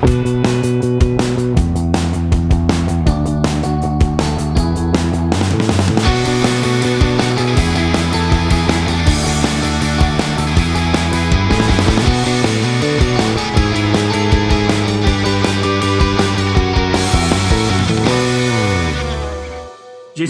Thank you.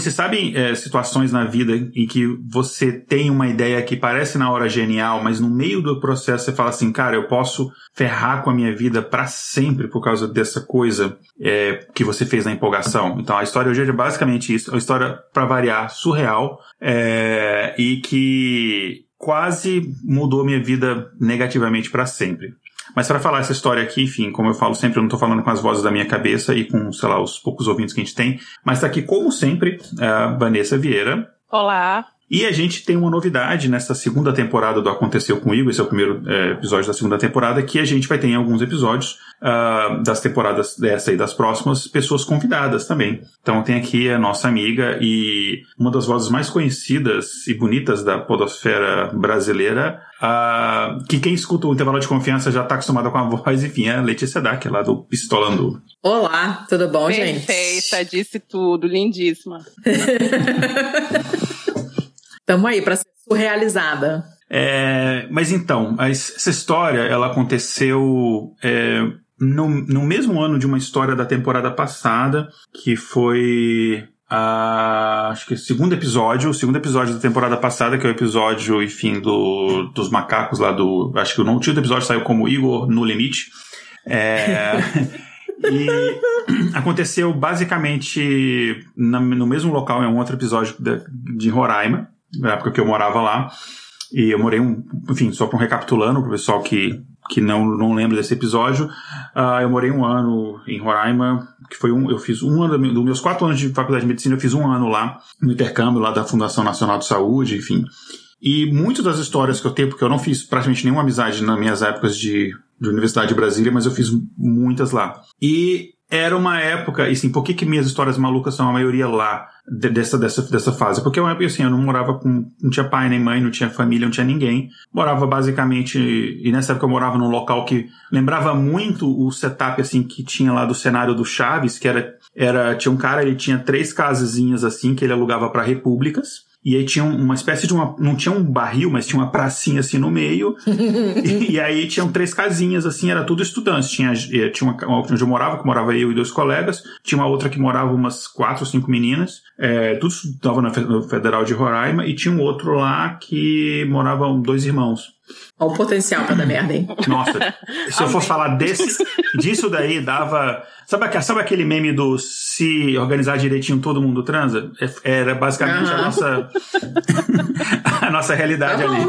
Vocês sabem é, situações na vida em que você tem uma ideia que parece na hora genial, mas no meio do processo você fala assim, cara, eu posso ferrar com a minha vida para sempre por causa dessa coisa é, que você fez na empolgação. Então a história hoje é basicamente isso, é uma história para variar surreal é, e que quase mudou minha vida negativamente para sempre. Mas para falar essa história aqui, enfim, como eu falo sempre, eu não estou falando com as vozes da minha cabeça e com, sei lá, os poucos ouvintes que a gente tem, mas está aqui, como sempre, a Vanessa Vieira. Olá. E a gente tem uma novidade nessa segunda temporada do Aconteceu Comigo, esse é o primeiro é, episódio da segunda temporada, que a gente vai ter em alguns episódios uh, das temporadas dessa e das próximas, pessoas convidadas também. Então tem aqui a nossa amiga e uma das vozes mais conhecidas e bonitas da podosfera brasileira, uh, que quem escuta o intervalo de confiança já está acostumada com a voz, enfim, é a Letícia Dac, lá do Pistolando. Olá, tudo bom, Perfeita, gente? Perfeita, disse tudo, lindíssima. Tamo aí para ser surrealizada. É, mas então, essa história ela aconteceu é, no, no mesmo ano de uma história da temporada passada, que foi a, acho que o segundo episódio, o segundo episódio da temporada passada, que é o episódio, enfim, do, dos macacos lá do. Acho que o nome do episódio saiu como Igor no Limite. É, e aconteceu basicamente na, no mesmo local, é um outro episódio de, de Roraima na época que eu morava lá. E eu morei um, enfim, só para um recapitulando, para o pessoal que, que não, não lembra desse episódio, uh, eu morei um ano em Roraima, que foi um, eu fiz um ano, dos meus quatro anos de faculdade de medicina, eu fiz um ano lá, no intercâmbio lá da Fundação Nacional de Saúde, enfim. E muitas das histórias que eu tenho, porque eu não fiz praticamente nenhuma amizade nas minhas épocas de, de Universidade de Brasília, mas eu fiz muitas lá. E era uma época, e assim, por que, que minhas histórias malucas são a maioria lá dessa, dessa, dessa fase? Porque eu, assim, eu não morava com, não tinha pai nem mãe, não tinha família, não tinha ninguém. Morava basicamente, e nessa época eu morava num local que lembrava muito o setup, assim, que tinha lá do cenário do Chaves, que era, era tinha um cara, ele tinha três casezinhas, assim, que ele alugava para repúblicas. E aí tinha uma espécie de uma. Não tinha um barril, mas tinha uma pracinha assim no meio. e, e, aí tinham três casinhas, assim, era tudo estudantes. Tinha, eh, tinha uma, onde eu morava, que morava eu e dois colegas. Tinha uma outra que morava umas quatro ou cinco meninas. É, tudo estava na Federal de Roraima. E tinha um outro lá que moravam dois irmãos. Olha o potencial pra dar merda, hein? Nossa, se eu fosse falar desse, disso daí, dava. Sabe, sabe aquele meme do se organizar direitinho todo mundo transa? É, era basicamente uhum. a nossa. a nossa realidade tá ali.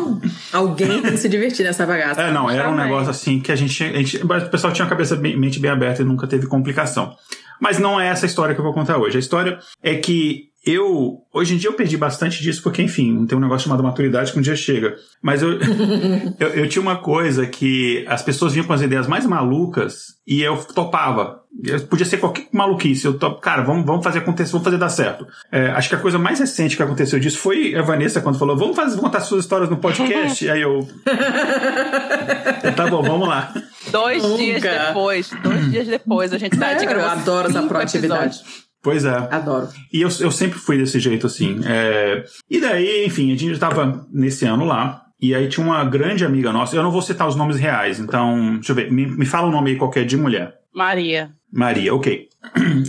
Alguém tem que se divertir nessa bagaça. É, não, era um negócio assim que a gente, a gente. O pessoal tinha a cabeça bem, mente bem aberta e nunca teve complicação. Mas não é essa história que eu vou contar hoje. A história é que eu, hoje em dia eu perdi bastante disso, porque, enfim, tem um negócio chamado maturidade que um dia chega. Mas eu, eu, eu, tinha uma coisa que as pessoas vinham com as ideias mais malucas e eu topava. Podia ser qualquer maluquice. Eu top, cara, vamos, vamos fazer acontecer, vamos fazer dar certo. É, acho que a coisa mais recente que aconteceu disso foi a Vanessa quando falou: vamos fazer, contar suas histórias no podcast. Aí eu. tá bom, vamos lá. Dois Nunca. dias depois, dois dias depois, a gente tá de Eu adoro essa proatividade. Episódios. Pois é. Adoro. E eu, eu sempre fui desse jeito, assim. É... E daí, enfim, a gente estava nesse ano lá. E aí tinha uma grande amiga nossa. Eu não vou citar os nomes reais, então, deixa eu ver. Me, me fala o um nome aí qualquer de mulher. Maria. Maria, ok.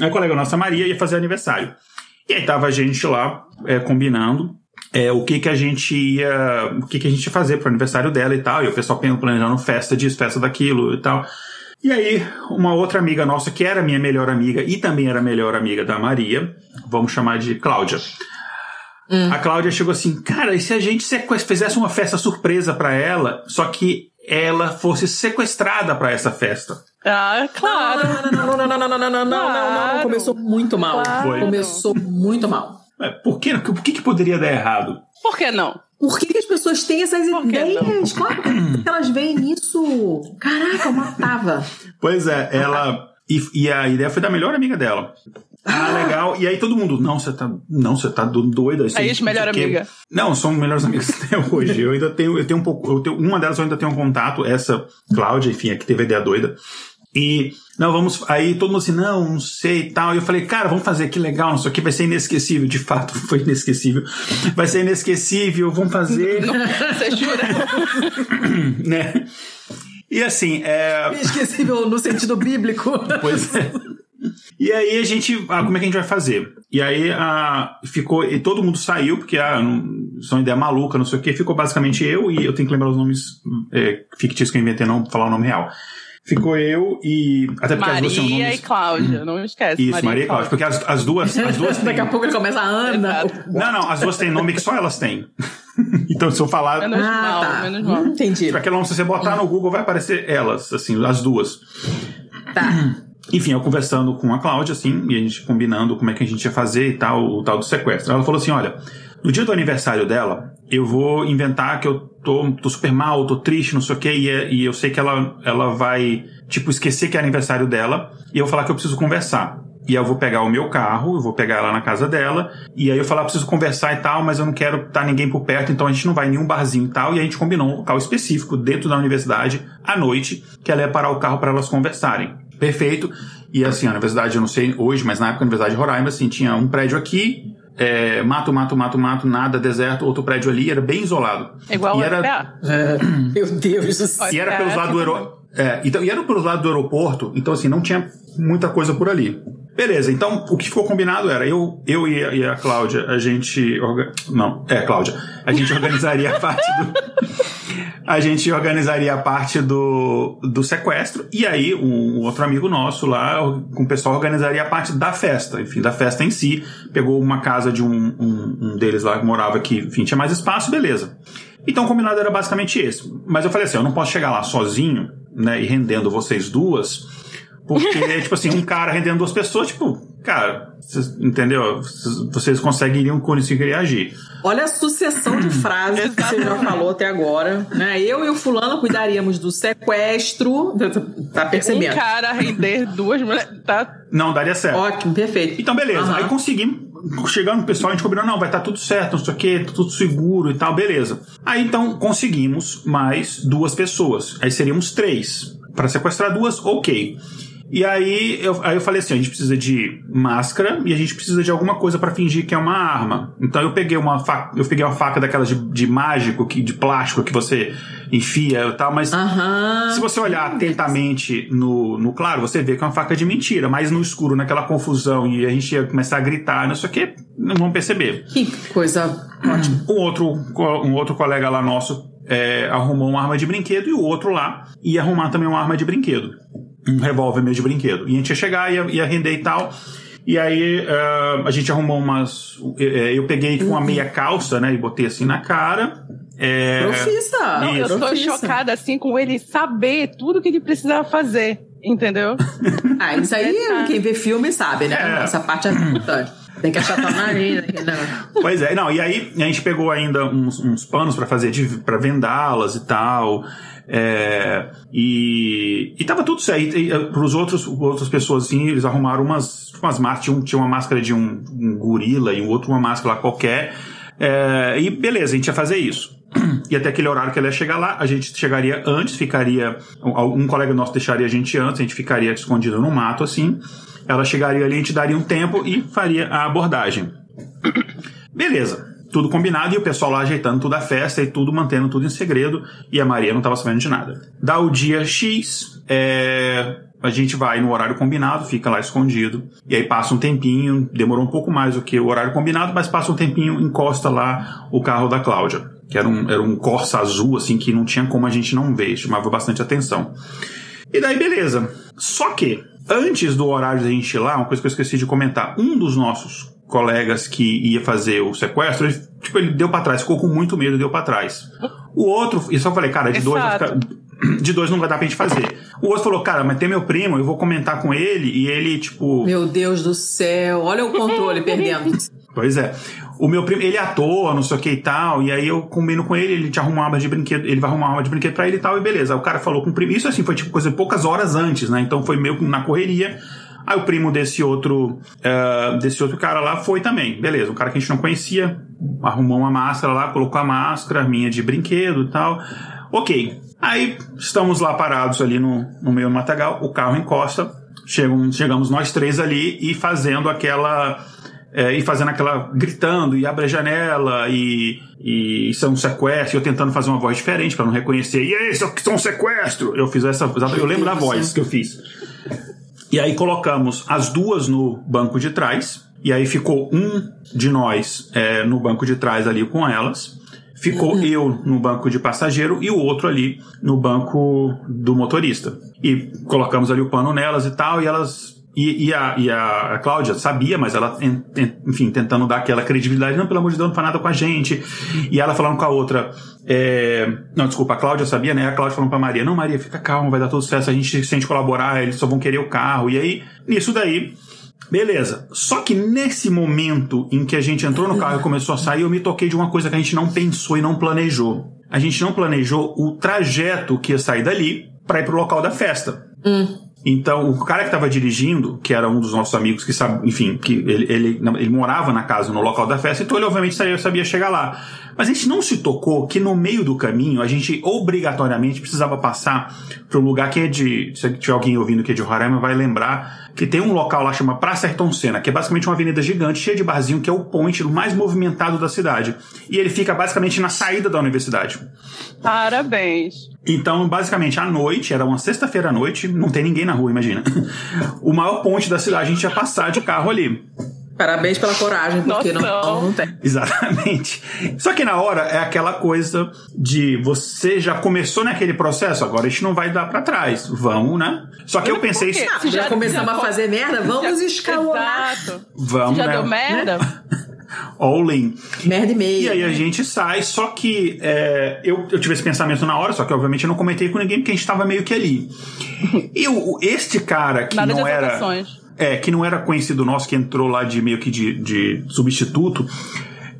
A colega nossa, Maria, ia fazer aniversário. E aí tava a gente lá é, combinando é, o que que a gente ia. O que que a gente ia fazer pro aniversário dela e tal. E o pessoal planejando festa disso, festa daquilo e tal. E aí, uma outra amiga nossa, que era minha melhor amiga e também era melhor amiga da Maria, vamos chamar de Cláudia. Hum. A Cláudia chegou assim, cara, e se a gente fizesse uma festa surpresa para ela, só que ela fosse sequestrada para essa festa? Ah, claro. Não, não, não, não, não, não, não, não, não, não, não, começou muito mal. Claro. Começou muito mal. Por, que, por que, que poderia dar errado? Por que não? Por que, que as pessoas têm essas ideias? Não? Claro que elas veem nisso. Caraca, eu matava. Pois é, ela. E, e, a ideia foi da melhor amiga dela. Ah, ah, legal. E aí todo mundo, não, você tá, não, você tá doida. Assim, aí, melhor amiga. Não, são melhores amigas até hoje. Eu ainda tenho, eu tenho um pouco, eu tenho, uma delas eu ainda tenho um contato, essa Cláudia, enfim, a que teve a ideia doida. E, não, vamos. Aí todo mundo assim, não, não sei e tal. E eu falei, cara, vamos fazer, que legal, isso aqui vai ser inesquecível. De fato, foi inesquecível. Vai ser inesquecível, vamos fazer. Você jura? né? E assim, é. Inesquecível no sentido bíblico. Pois é. E aí a gente, ah, como é que a gente vai fazer? E aí ah, ficou, e todo mundo saiu, porque ah, não, são ideia maluca, não sei o que, ficou basicamente eu, e eu tenho que lembrar os nomes é, fictícios que eu inventei, não falar o nome real. Ficou eu e. Até porque as duas são Maria nomes. e Cláudia, não esquece. Isso, Maria e Cláudia. Porque as, as duas. As duas têm... Daqui a pouco ele começa a Ana. Exato. Não, não, as duas têm nome que só elas têm. então, se eu falar. Menos Ah, mal, tá. menos mal. Hum, Entendi. Pra aquele nome, se você botar no Google, vai aparecer elas, assim, as duas. Tá. Enfim, eu conversando com a Cláudia, assim, e a gente combinando como é que a gente ia fazer e tal, o tal do sequestro. Ela falou assim: olha, no dia do aniversário dela, eu vou inventar que eu tô, tô super mal, tô triste, não sei o quê, e, é- e eu sei que ela, ela vai, tipo, esquecer que é aniversário dela, e eu falar que eu preciso conversar. E eu vou pegar o meu carro, eu vou pegar ela na casa dela, e aí eu falar, preciso conversar e tal, mas eu não quero estar ninguém por perto, então a gente não vai em nenhum barzinho e tal, e a gente combinou um local específico dentro da universidade, à noite, que ela ia parar o carro para elas conversarem. Perfeito. E assim, a universidade, eu não sei hoje, mas na época a Universidade de Roraima, assim, tinha um prédio aqui, é, mato, mato, mato, mato, nada, deserto, outro prédio ali, era bem isolado. Igual e o era. É, Meu Deus do céu. e era É, pelos lados do aeroporto. É, então, e era pelos lados do aeroporto, então assim, não tinha muita coisa por ali. Beleza, então o que ficou combinado era eu, eu e, a, e a Cláudia, a gente. orga- Não, é, Cláudia. A gente organizaria a parte do. A gente organizaria a parte do, do sequestro, e aí um outro amigo nosso lá, com o pessoal, organizaria a parte da festa, enfim, da festa em si. Pegou uma casa de um, um, um deles lá que morava que, enfim, tinha mais espaço, beleza. Então o combinado era basicamente esse. Mas eu falei assim, eu não posso chegar lá sozinho, né, e rendendo vocês duas, porque, tipo assim, um cara rendendo duas pessoas, tipo, cara, vocês, entendeu? Vocês- Vocês conseguiriam conseguir reagir. Olha a sucessão de frases que você já falou até agora. Né? Eu e o fulano cuidaríamos do sequestro. Tá percebendo? Um cara render duas mulheres. Tá Não, daria certo. Ótimo, perfeito. Então, beleza. Aham. Aí conseguimos. Chegando no pessoal, a gente combinou, não, vai estar tudo certo, não sei o que, tudo seguro e tal, beleza. Aí então conseguimos mais duas pessoas. Aí seríamos três. Para sequestrar duas, ok. E aí eu, aí eu falei assim: a gente precisa de máscara e a gente precisa de alguma coisa para fingir que é uma arma. Então eu peguei uma faca, eu peguei uma faca daquelas de, de mágico, que, de plástico que você enfia e tal, mas Aham. se você olhar atentamente no, no claro, você vê que é uma faca de mentira, mas no escuro, naquela confusão, e a gente ia começar a gritar, não sei o que, não vão perceber. Que coisa ótima. Um outro, um outro colega lá nosso é, arrumou uma arma de brinquedo e o outro lá ia arrumar também uma arma de brinquedo. Um revólver meio de brinquedo. E a gente ia chegar, ia, ia render e tal. E aí eh, a gente arrumou umas. eh, Eu peguei com uma meia calça, né? E botei assim na cara. É, Profissa. Não, eu tô chocada assim com ele saber tudo que ele precisava fazer. Entendeu? Ah, isso aí, Tá. quem vê filme sabe, né? É. Essa parte é importante. Tem que achatar o nariz. Não. Pois é, não, e aí a gente pegou ainda uns, uns panos pra fazer, pra vendá-las e tal. É, e, e tava tudo certo. E, e, pros outros, outras pessoas, assim, eles arrumaram umas, umas máscaras. Tinha, um- uma máscara de um, um gorila e o outro uma máscara qualquer. É, e beleza, a gente ia fazer isso. E até aquele horário que ela ia chegar lá, a gente chegaria antes, ficaria. Um colega nosso deixaria a gente antes, a gente ficaria escondido no mato, assim. Ela chegaria ali, a gente daria um tempo e faria a abordagem. Beleza. Tudo combinado e o pessoal lá ajeitando toda a festa e tudo, mantendo tudo em segredo. E a Maria não estava sabendo de nada. Dá o dia X, é, a gente vai no horário combinado, fica lá escondido. E aí passa um tempinho, demorou um pouco mais do que o horário combinado, mas passa um tempinho, encosta lá o carro da Cláudia. Que era um, era um Corsa azul, assim, que não tinha como a gente não ver, chamava bastante atenção. E daí, beleza. Só que, antes do horário da gente ir lá, uma coisa que eu esqueci de comentar, um dos nossos colegas que ia fazer o sequestro, ele, tipo, ele deu pra trás, ficou com muito medo, deu pra trás. O outro, e só falei, cara, de dois, ficar- de dois não vai dar pra gente fazer. O outro falou, cara, mas tem meu primo, eu vou comentar com ele, e ele, tipo. Meu Deus do céu. Olha o controle perdendo. Pois é. O meu primo, ele é ator, não sei o que e tal, e aí eu combino com ele, ele te arruma uma arma de brinquedo, ele vai arrumar uma arma de brinquedo pra ele e tal, e beleza. Aí o cara falou com o primo, isso assim foi tipo coisa poucas horas antes, né? Então foi meio que na correria. Aí o primo desse outro, eh, desse outro cara lá foi também, beleza. Um cara que a gente não conhecia, arrumou uma máscara lá, colocou a máscara, minha de brinquedo e tal. Ok. Aí estamos lá parados ali no, no meio do matagal, o carro encosta, chegam, chegamos nós três ali e fazendo aquela. É, e fazendo aquela. gritando, e abre a janela, e, e isso é um sequestro, eu tentando fazer uma voz diferente para não reconhecer. E aí, isso é um sequestro! Eu fiz essa. Eu lembro da voz que eu fiz. E aí colocamos as duas no banco de trás, e aí ficou um de nós é, no banco de trás ali com elas. Ficou uhum. eu no banco de passageiro e o outro ali no banco do motorista. E colocamos ali o pano nelas e tal, e elas e, e, a, e a Cláudia sabia, mas ela, enfim, tentando dar aquela credibilidade, não, pelo amor de Deus, não faz nada com a gente. E ela falando com a outra, é, não, desculpa, a Cláudia sabia, né? A Cláudia falando pra Maria, não, Maria, fica calma, vai dar tudo certo, a gente, se a gente colaborar, eles só vão querer o carro. E aí, nisso daí, Beleza. Só que nesse momento em que a gente entrou no carro e começou a sair, eu me toquei de uma coisa que a gente não pensou e não planejou. A gente não planejou o trajeto que ia sair dali para ir pro local da festa. Hum. Então, o cara que estava dirigindo, que era um dos nossos amigos que sabe, enfim, que ele, ele, ele, morava na casa, no local da festa, então ele obviamente sabia, sabia chegar lá. Mas a gente não se tocou que no meio do caminho a gente obrigatoriamente precisava passar para um lugar que é de. Se tiver alguém ouvindo que é de Roraima, vai lembrar que tem um local lá chama Praça Ayrton Senna, que é basicamente uma avenida gigante, cheia de barzinho, que é o point mais movimentado da cidade. E ele fica basicamente na saída da universidade. Parabéns. Então, basicamente, à noite, era uma sexta-feira à noite, não tem ninguém na rua, imagina. O maior ponte da cidade, a gente ia passar de carro ali. Parabéns pela coragem, porque Nossa, não, não, tem. Exatamente. Só que na hora é aquela coisa de você já começou naquele processo, agora a gente não vai dar para trás. Vamos, né? Só que eu pensei. Ah, já, já começamos já, a fazer merda, vamos já, escalonar. Exato. Vamos, já né? deu merda? all-in. Merda e meio. E aí a gente sai, só que é, eu, eu tive esse pensamento na hora, só que obviamente eu não comentei com ninguém porque a gente estava meio que ali. E o, este cara que Nada não era. É, que não era conhecido nosso, que entrou lá de meio que de, de substituto,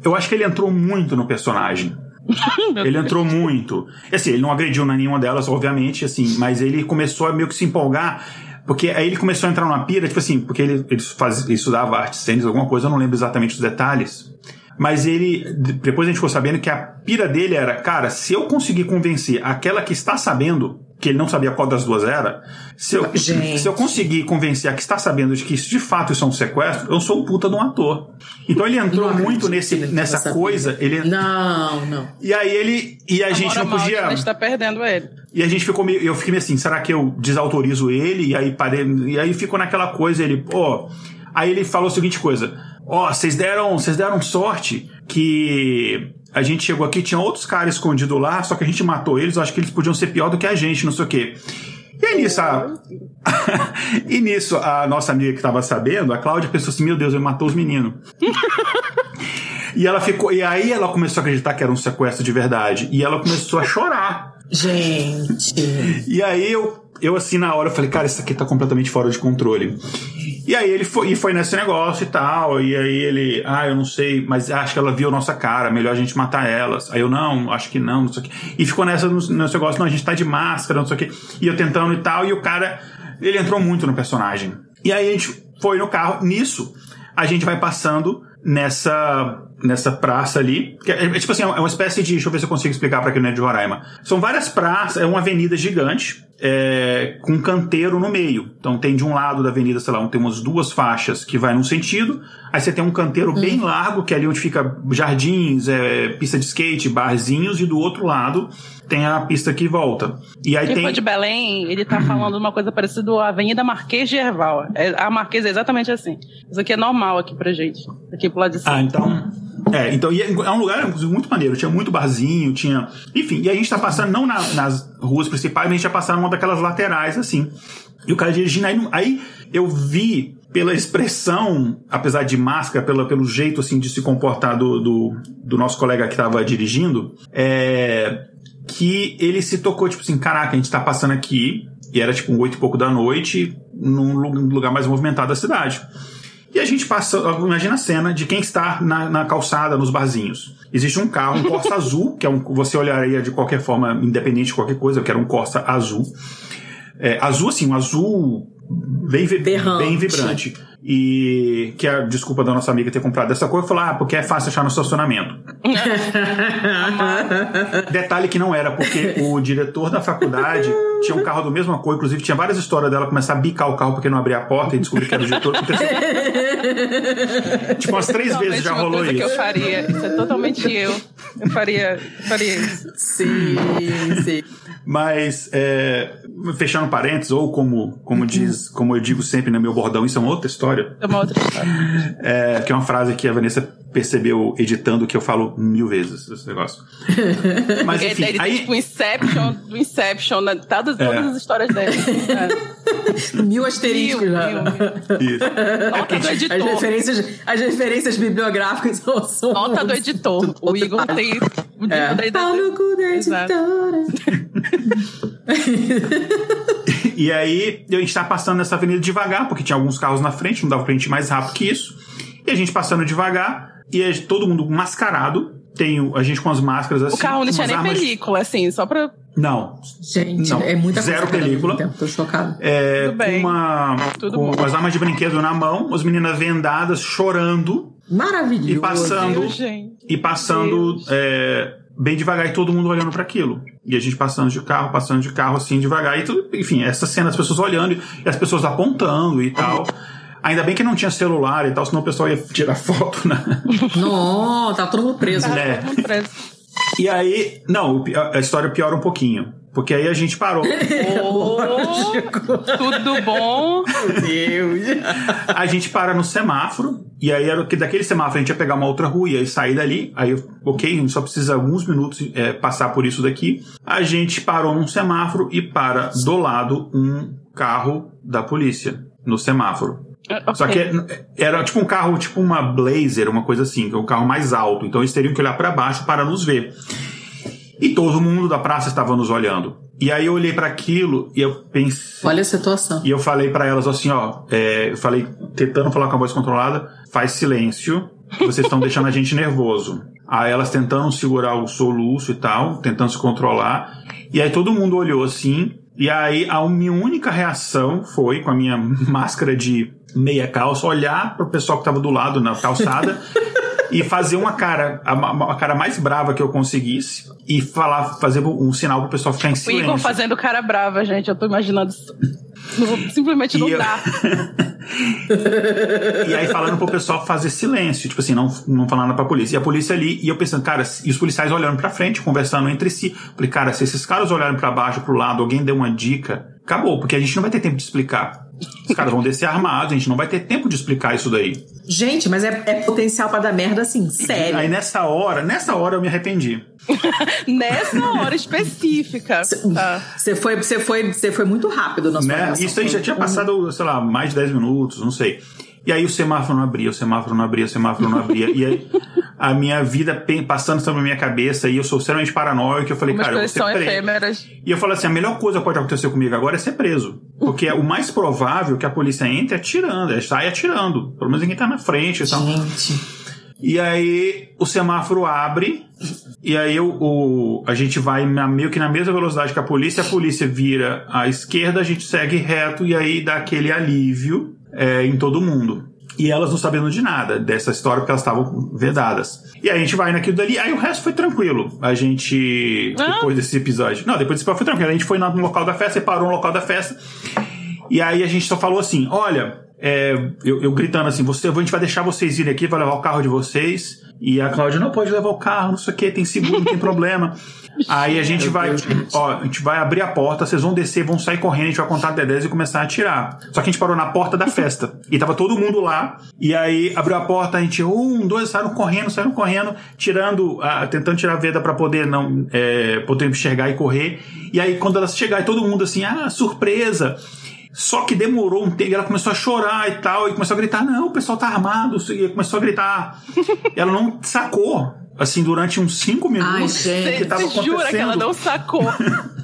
eu acho que ele entrou muito no personagem. ele entrou muito. Assim, ele não agrediu nenhuma delas, obviamente, assim, mas ele começou a meio que se empolgar porque aí ele começou a entrar numa pira, tipo assim, porque ele, ele, faz, ele estudava artes cênicas, alguma coisa, eu não lembro exatamente os detalhes. Mas ele, depois a gente ficou sabendo que a pira dele era, cara, se eu conseguir convencer aquela que está sabendo que ele não sabia qual das duas era, se eu, se eu conseguir convencer a que está sabendo de que isso de fato isso é um sequestro, eu sou um puta de um ator. Então ele entrou não, muito nesse, nessa coisa. Ele... Não, não. E aí ele. E a Agora gente não podia. A gente tá perdendo ele. E a gente ficou meio. Eu fiquei meio assim, será que eu desautorizo ele? E aí parei. E aí ficou naquela coisa, ele, pô. Aí ele falou a seguinte coisa: Ó, oh, vocês deram, vocês deram sorte que a gente chegou aqui, tinha outros caras escondidos lá, só que a gente matou eles, eu acho que eles podiam ser pior do que a gente, não sei o quê. E aí nisso, a... e nisso, a nossa amiga que estava sabendo, a Cláudia, pensou assim: Meu Deus, ele matou os meninos. e ela ficou. E aí ela começou a acreditar que era um sequestro de verdade. E ela começou a chorar. Gente. E aí eu, eu assim, na hora, eu falei, cara, isso aqui tá completamente fora de controle. E aí ele foi, e foi nesse negócio e tal. E aí ele, ah, eu não sei, mas acho que ela viu nossa cara, melhor a gente matar elas. Aí eu, não, acho que não, não sei o quê. E ficou nessa, nesse negócio, não, a gente tá de máscara, não sei o quê. E eu tentando e tal, e o cara, ele entrou muito no personagem. E aí a gente foi no carro, nisso, a gente vai passando nessa nessa praça ali. Que é, é, tipo assim, é uma espécie de. Deixa eu ver se eu consigo explicar para quem não é de Roraima. São várias praças, é uma avenida gigante. É, com um canteiro no meio. Então tem de um lado da avenida, sei lá, tem umas duas faixas que vai num sentido, aí você tem um canteiro hum. bem largo, que é ali onde fica jardins, é, pista de skate, barzinhos, e do outro lado tem a pista que volta. E aí Quem tem... foi de Belém, ele tá falando uma coisa parecida à Avenida Marquês de Erval. É, a Marquês é exatamente assim. Isso aqui é normal aqui pra gente, aqui pro lado de cima. Ah, então... É, então é, é um lugar muito maneiro, tinha muito barzinho, tinha. Enfim, e a gente tá passando não na, nas ruas principais, mas a gente já passando numa daquelas laterais, assim. E o cara dirigindo, aí, aí eu vi pela expressão, apesar de máscara, pela, pelo jeito assim de se comportar do, do, do nosso colega que estava dirigindo, é, que ele se tocou, tipo assim, caraca, a gente tá passando aqui, e era tipo um oito e pouco da noite, num lugar mais movimentado da cidade. E a gente passa, imagina a cena de quem está na, na calçada, nos barzinhos. Existe um carro, um Corsa azul, que é um, você olharia de qualquer forma, independente de qualquer coisa, que era um Corsa azul. É, azul, assim, um azul bem, bem vibrante. E que é a desculpa da nossa amiga ter comprado essa cor, falou: ah, porque é fácil achar no estacionamento. Detalhe que não era, porque o diretor da faculdade tinha um carro do mesma cor, inclusive tinha várias histórias dela começar a bicar o carro porque não abria a porta e descobrir que era o diretor. tipo, umas três vezes já rolou isso. que eu faria. Isso é totalmente eu. Eu faria, eu faria isso. Sim, sim. Mas, é, fechando parênteses, ou como, como diz, como eu digo sempre no meu bordão, isso é uma outra história. É uma outra história. É, que é uma frase que a Vanessa percebeu editando que eu falo mil vezes esse negócio. Mas enfim, ele, aí... tipo Inception, do Inception, né? todas, todas é. as histórias dele. É. mil asteriscos mil, mil, mil. Isso. Nota do editor. As referências, as referências bibliográficas são... Nota do editor. O Igor tem o é. da editora. no cu da editora. e aí, a gente tá passando nessa avenida devagar, porque tinha alguns carros na frente, não dava pra gente ir mais rápido que isso. E a gente passando devagar, e é todo mundo mascarado. Tem a gente com as máscaras assim. O carro não tinha nem armas... película, assim, só pra. Não. Gente, não. é muita Zero película. Tempo, tô chocado. É, Tudo bem. Com, uma, Tudo com bom. as armas de brinquedo na mão, as meninas vendadas, chorando. Maravilhoso. E passando. Deus, e passando. É, bem devagar e todo mundo olhando para aquilo. E a gente passando de carro, passando de carro assim devagar e tudo, enfim, essa cena as pessoas olhando e as pessoas apontando e tal. Ainda bem que não tinha celular e tal, senão o pessoal ia tirar foto, né? Não, tá todo mundo preso. É. Tá todo mundo preso. E aí, não, a história piora um pouquinho. Porque aí a gente parou. Oh, tudo bom? Meu Deus. A gente para no semáforo. E aí era que daquele semáforo a gente ia pegar uma outra rua e aí sair dali. Aí, ok, a gente só precisa alguns minutos é, passar por isso daqui. A gente parou num semáforo e para do lado um carro da polícia no semáforo. Okay. Só que era tipo um carro, tipo uma Blazer, uma coisa assim, que é um carro mais alto. Então eles teriam que olhar para baixo para nos ver. E todo mundo da praça estava nos olhando. E aí eu olhei para aquilo e eu pensei. Olha a situação. E eu falei para elas assim, ó, é, eu falei tentando falar com a voz controlada, faz silêncio, vocês estão deixando a gente nervoso. Aí elas tentando segurar o soluço e tal, tentando se controlar. E aí todo mundo olhou assim. E aí a minha única reação foi, com a minha máscara de meia calça, olhar pro pessoal que tava do lado na calçada e fazer uma cara, a, a, cara mais brava que eu conseguisse e falar, fazer um sinal pro pessoal ficar em silêncio. O Igor fazendo cara brava, gente, eu tô imaginando. Simplesmente não e dá. e aí falando pro pessoal fazer silêncio, tipo assim, não, não falar nada pra polícia. E a polícia ali, e eu pensando, cara, e os policiais olhando pra frente, conversando entre si. Falei, cara, se esses caras olharem para baixo, pro lado, alguém deu uma dica, acabou, porque a gente não vai ter tempo de explicar. Os caras vão descer armados, a gente não vai ter tempo de explicar isso daí. Gente, mas é, é potencial para dar merda assim, sério. Aí nessa hora, nessa hora eu me arrependi. nessa hora específica. Você tá. foi, você foi, você foi muito rápido na sua né? Isso aí já tinha passado, sei lá, mais de 10 minutos, não sei. E aí o semáforo não abria, o semáforo não abria, o semáforo não abria. e aí a minha vida passando sobre a minha cabeça e eu sou extremamente paranoico. Eu falei, Umas cara, eu vou ser preso. Efêmeras. E eu falei assim, a melhor coisa que pode acontecer comigo agora é ser preso. Porque é o mais provável que a polícia entre atirando, é sai atirando. Pelo menos ninguém tá na frente. Então. Gente... E aí o semáforo abre e aí o, o, a gente vai na, meio que na mesma velocidade que a polícia, a polícia vira à esquerda, a gente segue reto e aí dá aquele alívio é, em todo mundo. E elas não sabendo de nada dessa história porque elas estavam vedadas. E aí a gente vai naquilo dali, aí o resto foi tranquilo. A gente. Ah. Depois desse episódio. Não, depois desse episódio foi tranquilo. A gente foi no local da festa, parou no local da festa. E aí a gente só falou assim: olha, é, eu, eu, gritando assim, você, a gente vai deixar vocês irem aqui, vai levar o carro de vocês. E a Cláudia, não pode levar o carro, não sei o que, tem seguro, não tem problema. Aí a gente vai, ó, a gente vai abrir a porta, vocês vão descer, vão sair correndo, a gente vai contar até 10 e começar a atirar. Só que a gente parou na porta da festa. E tava todo mundo lá. E aí abriu a porta, a gente, um, dois, saíram correndo, saíram correndo, tirando, tentando tirar a veda para poder não, é, poder enxergar e correr. E aí quando elas chegaram, todo mundo assim, ah, surpresa. Só que demorou um tempo, ela começou a chorar e tal, e começou a gritar: não, o pessoal tá armado, e começou a gritar. ela não sacou, assim, durante uns cinco minutos Ai, que tava acontecendo. jura que ela não sacou.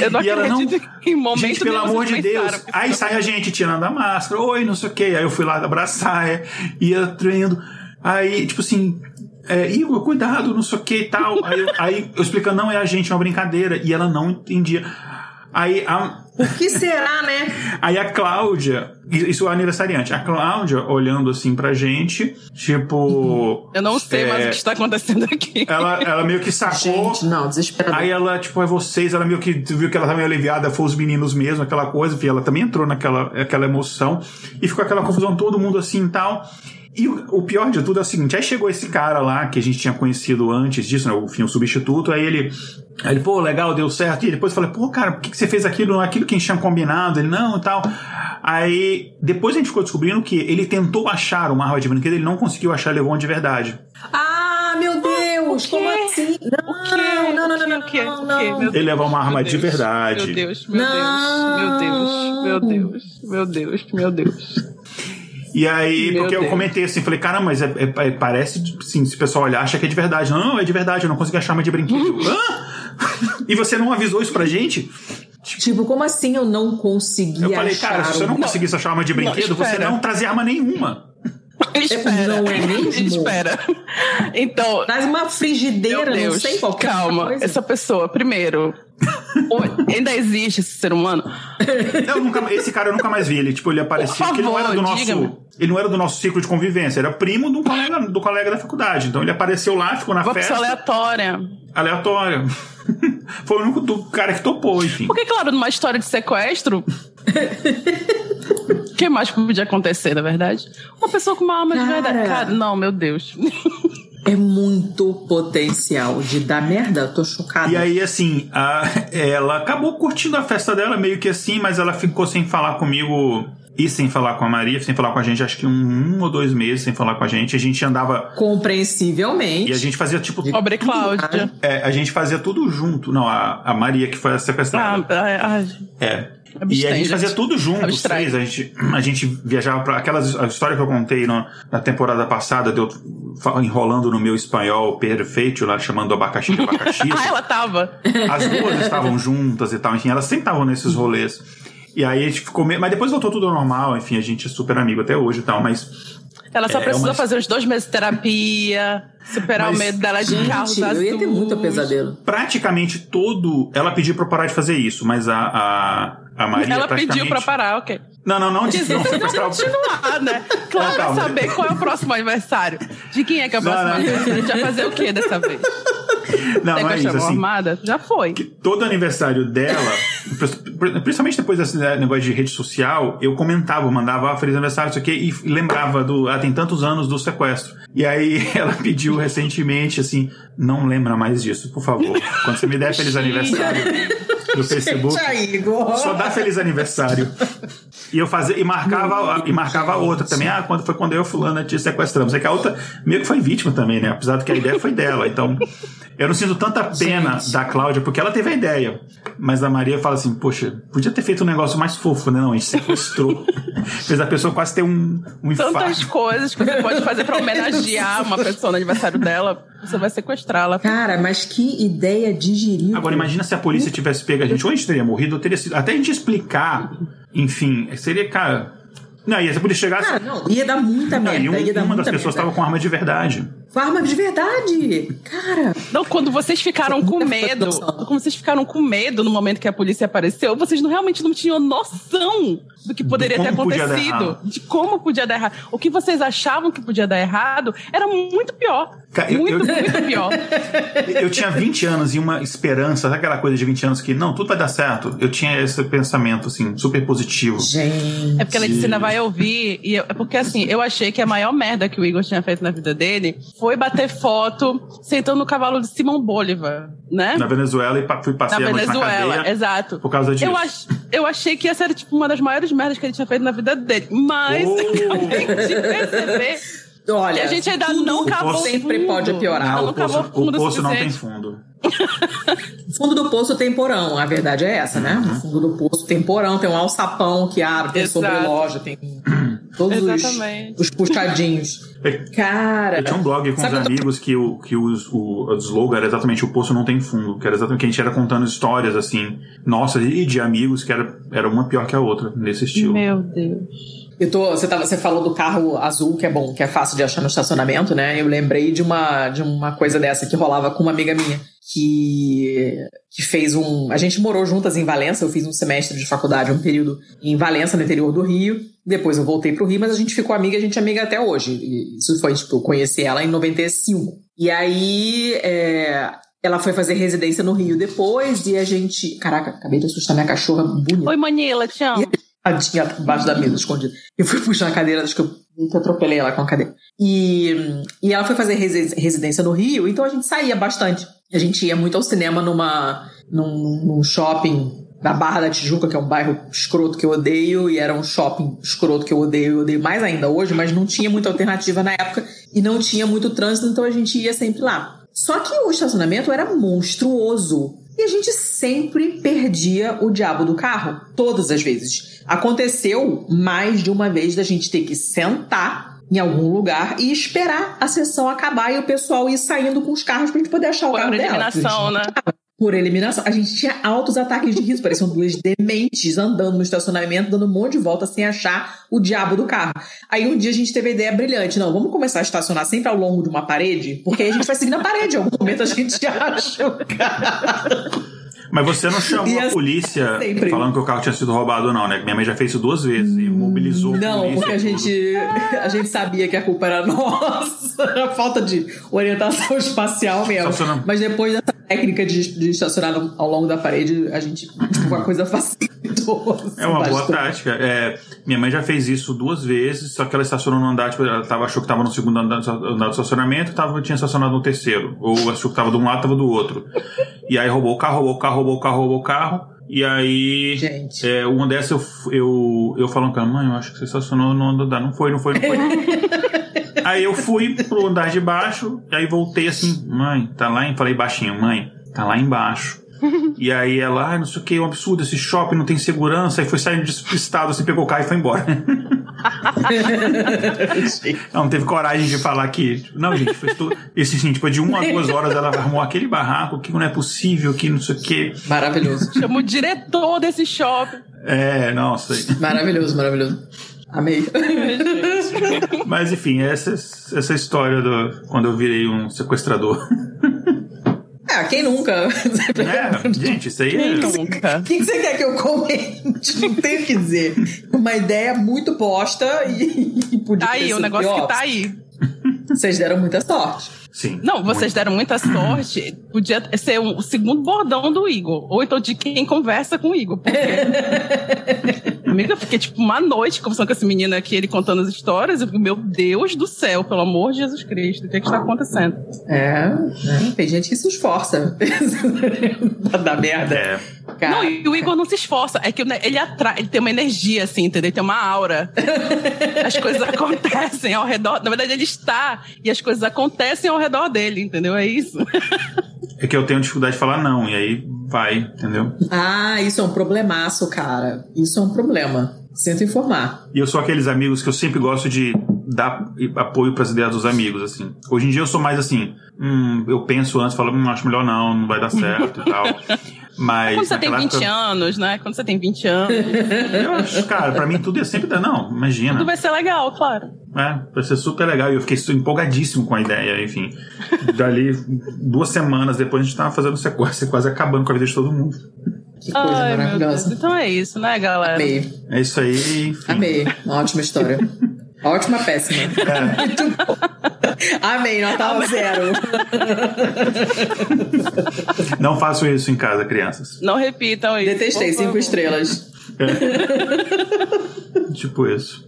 Eu não e ela não, em momento Gente, pelo amor de Deus. Aí sai a gente tirando a máscara, oi, não sei o quê. Aí eu fui lá abraçar, é, ia tremendo. Aí, tipo assim, é, Igor, cuidado, não sei o que e tal. Aí, aí eu explicando, não, é a gente, é uma brincadeira. E ela não entendia. Aí a, O que será, né? Aí a Cláudia, isso é o aniversariante, a Cláudia olhando assim pra gente, tipo. Eu não sei é, mais o que está acontecendo aqui. Ela, ela meio que sacou. Gente, não, desesperador. Aí ela, tipo, é vocês, ela meio que viu que ela tava meio aliviada, foi os meninos mesmo, aquela coisa, enfim, ela também entrou naquela aquela emoção e ficou aquela confusão, todo mundo assim e tal. E o, o pior de tudo é o seguinte: aí chegou esse cara lá que a gente tinha conhecido antes disso, né? O, enfim, o substituto, aí ele. Aí ele, pô, legal, deu certo. E depois eu falei, pô, cara, por que, que você fez aquilo? Não é aquilo que a gente tinha combinado? Ele, não, e tal. Aí, depois a gente ficou descobrindo que ele tentou achar uma arma de brinquedo, ele não conseguiu achar, levou uma de verdade. Ah, meu Deus, como assim? Não, O quê? não, não, não, não, O quê? não, não. Meu Ele levou uma arma Meu de Deus, verdade. Meu Deus, meu Não. Deus, meu Deus, meu Deus, meu Deus. E aí, Meu porque eu Deus. comentei assim, falei, cara, mas é, é- é- parece, sim, se o pessoal olhar, acha que é de verdade. Não, é de verdade, eu não consegui achar arma de brinquedo. Hã? E você não avisou isso pra gente? Tipo, como assim eu não consegui Eu falei, achar cara, se você um- não conseguisse achar arma de brinquedo, você espera. não trazia arma nenhuma. Espera. não é mesmo? Espera. Então, Traz uma frigideira, meu Deus, não sei qualquer calma. coisa. Essa pessoa, primeiro, ainda existe esse ser humano? Eu nunca, esse cara eu nunca mais vi. Ele, tipo, ele aparecia porque ele não era do favor, nosso. diga-me. Ele não era do nosso ciclo de convivência, era primo do colega, do colega da faculdade. Então ele apareceu lá, ficou na Uma festa. aleatória. Aleatória. Foi o único do cara que topou, enfim. Porque, claro, numa história de sequestro. O que mais podia acontecer, na verdade? Uma pessoa com uma arma de Cara. verdade. Cara, não, meu Deus. É muito potencial de dar merda, eu tô chocada. E aí, assim, a- ela acabou curtindo a festa dela, meio que assim, mas ela ficou sem falar comigo e sem falar com a Maria, sem falar com a gente, acho que um, um ou dois meses sem falar com a gente. A gente andava. Compreensivelmente. E a gente fazia tipo. Pobre Cláudia. É, a gente fazia tudo junto. Não, a, a Maria que foi a sequestrada. ah, ah, É. E Abstrai, a gente fazia gente. tudo junto, os três. A gente, a gente viajava para aquelas a história que eu contei no- na temporada passada, de eu fa- enrolando no meu espanhol perfeito, lá chamando abacaxi de abacaxi. ah, ela tava. As duas estavam juntas e tal, enfim, elas sempre estavam nesses rolês. E aí a gente ficou meio. Mas depois voltou tudo ao normal, enfim, a gente é super amigo até hoje e tal, mas. Ela só É, precisou uma- fazer uns dois meses de terapia, superar Mas, o medo dela de Gente, carros eu ia ter azuis. muito pesadelo. Praticamente todo. Ela pediu pra eu parar de fazer isso, mas a, a, a Maria. Ela praticamente... pediu pra parar, ok. Não, não, não, de não sequestrar o. Continuar, né? Claro, Não, saber qual é o próximo aniversário. De quem é que é o Não, próximo não. aniversário? A gente vai fazer o que dessa vez? Não, não é isso, assim. armada? Já foi. todo aniversário dela, principalmente depois desse negócio de rede social, eu comentava, mandava ah, feliz aniversário, isso aqui, e lembrava do. Ah, tem tantos anos do sequestro. E aí ela pediu recentemente assim: não lembra mais disso, por favor. Quando você me der feliz aniversário no Facebook. Gente, aí, Igor. Só dá feliz aniversário. E eu fazia, e marcava, e marcava a outra também. Ah, quando foi quando eu e fulana te sequestramos. É que a outra meio que foi vítima também, né? Apesar de que a ideia foi dela. Então, eu não sinto tanta pena Gente. da Cláudia, porque ela teve a ideia. Mas a Maria fala assim, poxa, podia ter feito um negócio mais fofo, né? Não, a gente sequestrou. Fez a pessoa quase ter um, um Tantas infarto. coisas que você pode fazer pra homenagear uma pessoa no aniversário dela. Você vai sequestrá-la. Cara, mas que ideia digerível. Agora, imagina se a polícia tivesse pego a gente, ou a gente teria morrido, ou teria sido. Até a gente explicar, enfim, seria, cara. Não, ia se a polícia chegasse. Cara, não, ia dar muita Não, merda. e um- uma das pessoas estava com arma de verdade. Com arma de verdade. Cara, Não, quando vocês ficaram com medo, quando vocês ficaram com medo no momento que a polícia apareceu, vocês não, realmente não tinham noção do que poderia ter acontecido, de como podia dar errado. O que vocês achavam que podia dar errado era muito pior. Eu- muito, eu- muito pior. Eu tinha 20 anos e uma esperança, sabe aquela coisa de 20 anos que não, tudo vai dar certo. Eu tinha esse pensamento, assim, super positivo. gente. É porque a Letícia vai ouvir, e eu- é porque assim, eu achei que a maior merda que o Igor tinha feito na vida dele foi bater foto sentando no cavalo de Simão Bolívar, né? Na Venezuela e fui Na noite na Venezuela, cadeia exato. por causa disso. Eu, ach, eu achei que essa era tipo uma das maiores merdas que ele tinha feito na vida dele. Mas Oh. acabei de perceber Olha, que a gente ainda não cavou sempre fundo. pode piorar. Não o poço, o poço não tem fundo. Fundo do poço tem porão, a verdade é essa, né? Uhum. Fundo do poço tem porão, tem um alçapão que abre, tem Exato. sobreloja, tem todos os, Exatamente. os puxadinhos. Cara. Eu tinha um blog com quando- amigos que, o, que os, o, o slogan era exatamente o poço não tem fundo, que era exatamente que a gente era contando histórias assim, nossa, e de amigos que era, era uma pior que a outra, nesse estilo. Meu Deus. Eu tô, você, tava, você falou do carro azul, que é bom, que é fácil de achar no estacionamento, né? Eu lembrei de uma, de uma coisa dessa que rolava com uma amiga minha, que, que fez um. A gente morou juntas em Valença, eu fiz um semestre de faculdade, um período em Valença, no interior do Rio. Depois eu voltei pro Rio, mas a gente ficou amiga, a gente é amiga até hoje. E isso foi, tipo, eu conheci ela em 95. E aí, é, ela foi fazer residência no Rio depois e a gente. Caraca, acabei de assustar minha cachorra bonita. Oi, Manila, te amo. Tadinha embaixo da mesa, escondida. Eu fui puxar a cadeira, acho que eu, eu atropelei ela com a cadeira. E, e ela foi fazer residência no Rio, então a gente saía bastante. A gente ia muito ao cinema numa, num, num shopping da Barra da Tijuca, que é um bairro escroto que eu odeio, e era um shopping escroto que eu odeio, eu odeio mais ainda hoje, mas não tinha muita alternativa na época e não tinha muito trânsito, então a gente ia sempre lá. Só que o estacionamento era monstruoso. E a gente sempre perdia o diabo do carro, todas as vezes. Aconteceu mais de uma vez da gente ter que sentar em algum lugar e esperar a sessão acabar e o pessoal ir saindo com os carros pra gente poder achar o Por carro eliminação, dela. né? Por eliminação. A gente tinha altos ataques de riso, pareciam duas dementes andando no estacionamento, dando um monte de volta sem achar o diabo do carro. Aí um dia a gente teve a ideia brilhante: não, vamos começar a estacionar sempre ao longo de uma parede, porque aí a gente vai seguir na parede. Em algum momento a gente acha o carro. Mas você não chamou E a assim, polícia sempre. falando que o carro tinha sido roubado, não, né? Minha mãe já fez isso duas vezes e mobilizou a Não, polícia porque a gente, a gente sabia que a culpa era nossa. A falta de orientação espacial mesmo. Mas depois dessa técnica de, de estacionar no- ao longo da parede, a gente. Tipo, a coisa facilitou. É uma boa bastante. tática. É, minha mãe já fez isso duas vezes, só que ela estacionou no andar, tipo, ela tava, achou que estava no segundo andar, andar do estacionamento, tava, tinha estacionado no terceiro. Ou achou que estava de um lado, estava do outro. E aí roubou o carro, roubou o carro, roubou o carro, roubou o carro. E aí, Gente. é, uma dessas eu, eu, eu falando com ela, mãe, eu acho que você estacionou no andar. Não foi, não foi, não foi. aí eu fui pro andar de baixo, e aí voltei assim, mãe, tá lá em. Falei baixinho, mãe, tá lá embaixo. E aí ela, ai, não sei o que, é um absurdo, esse shopping não tem segurança. Aí foi saindo despistado, assim, pegou o carro e foi embora. Ela não teve coragem de falar que. Não, gente, foi tudo. Esse, assim, tipo, de uma a duas horas ela arrumou aquele barraco, que não é possível, que não sei o que. Maravilhoso. Chama o diretor desse shopping. É, nossa. Maravilhoso, maravilhoso. Amei. Mas enfim, essa, essa história do quando eu virei um sequestrador. É, quem nunca? É, gente, isso aí Quem é. nunca? O que, que você quer que eu comente? Não tenho o que dizer. Uma ideia muito posta e, e podia Tá ter aí, o negócio pior. que tá aí. Vocês deram muita sorte. Sim. Não, vocês muito. deram muita sorte. Podia ser um- o segundo bordão do Igor. Ou então de quem conversa com o Igor. Porque... Amiga, eu fiquei tipo uma noite conversando com esse menino aqui, ele contando as histórias. Eu fico, meu Deus do céu, pelo amor de Jesus Cristo, o que, é que está acontecendo? É, né? tem gente que se esforça pra dar merda. É. Cara, Não, e o Igor não se esforça. É que ele atrai, ele tem uma energia, assim, entendeu? Ele tem uma aura. As coisas acontecem ao redor. Na verdade, ele está e as coisas acontecem ao redor dele, entendeu? É isso. É que eu tenho dificuldade de falar não, e aí vai, entendeu? Ah, isso é um problemaço, cara. Isso é um problema. Sinto informar. E eu sou aqueles amigos que eu sempre gosto de dar apoio para as ideias dos amigos, assim. Hoje em dia eu sou mais assim, hum, eu penso antes, falo, hum, acho melhor não, não vai dar certo e tal. Mas Quando você tem naquela 20 época- anos, né? Quando você tem 20 anos, Eu acho, cara, pra mim tudo é sempre dar, não, imagina. tudo vai ser legal, claro. É, vai ser super legal. E eu fiquei empolgadíssimo com a ideia, enfim. Dali, duas semanas depois, a gente tava fazendo sequência, quase acabando com a vida de todo mundo. Que coisa Ai, maravilhosa. Então é isso, né, galera? Amei. É isso aí, enfim. Amei. Uma ótima história. Ótima, péssima. É. Muito bom. Amei, nota zero. Não façam isso em casa, crianças. Não repitam isso. Detestei, cinco estrelas. Tipo isso.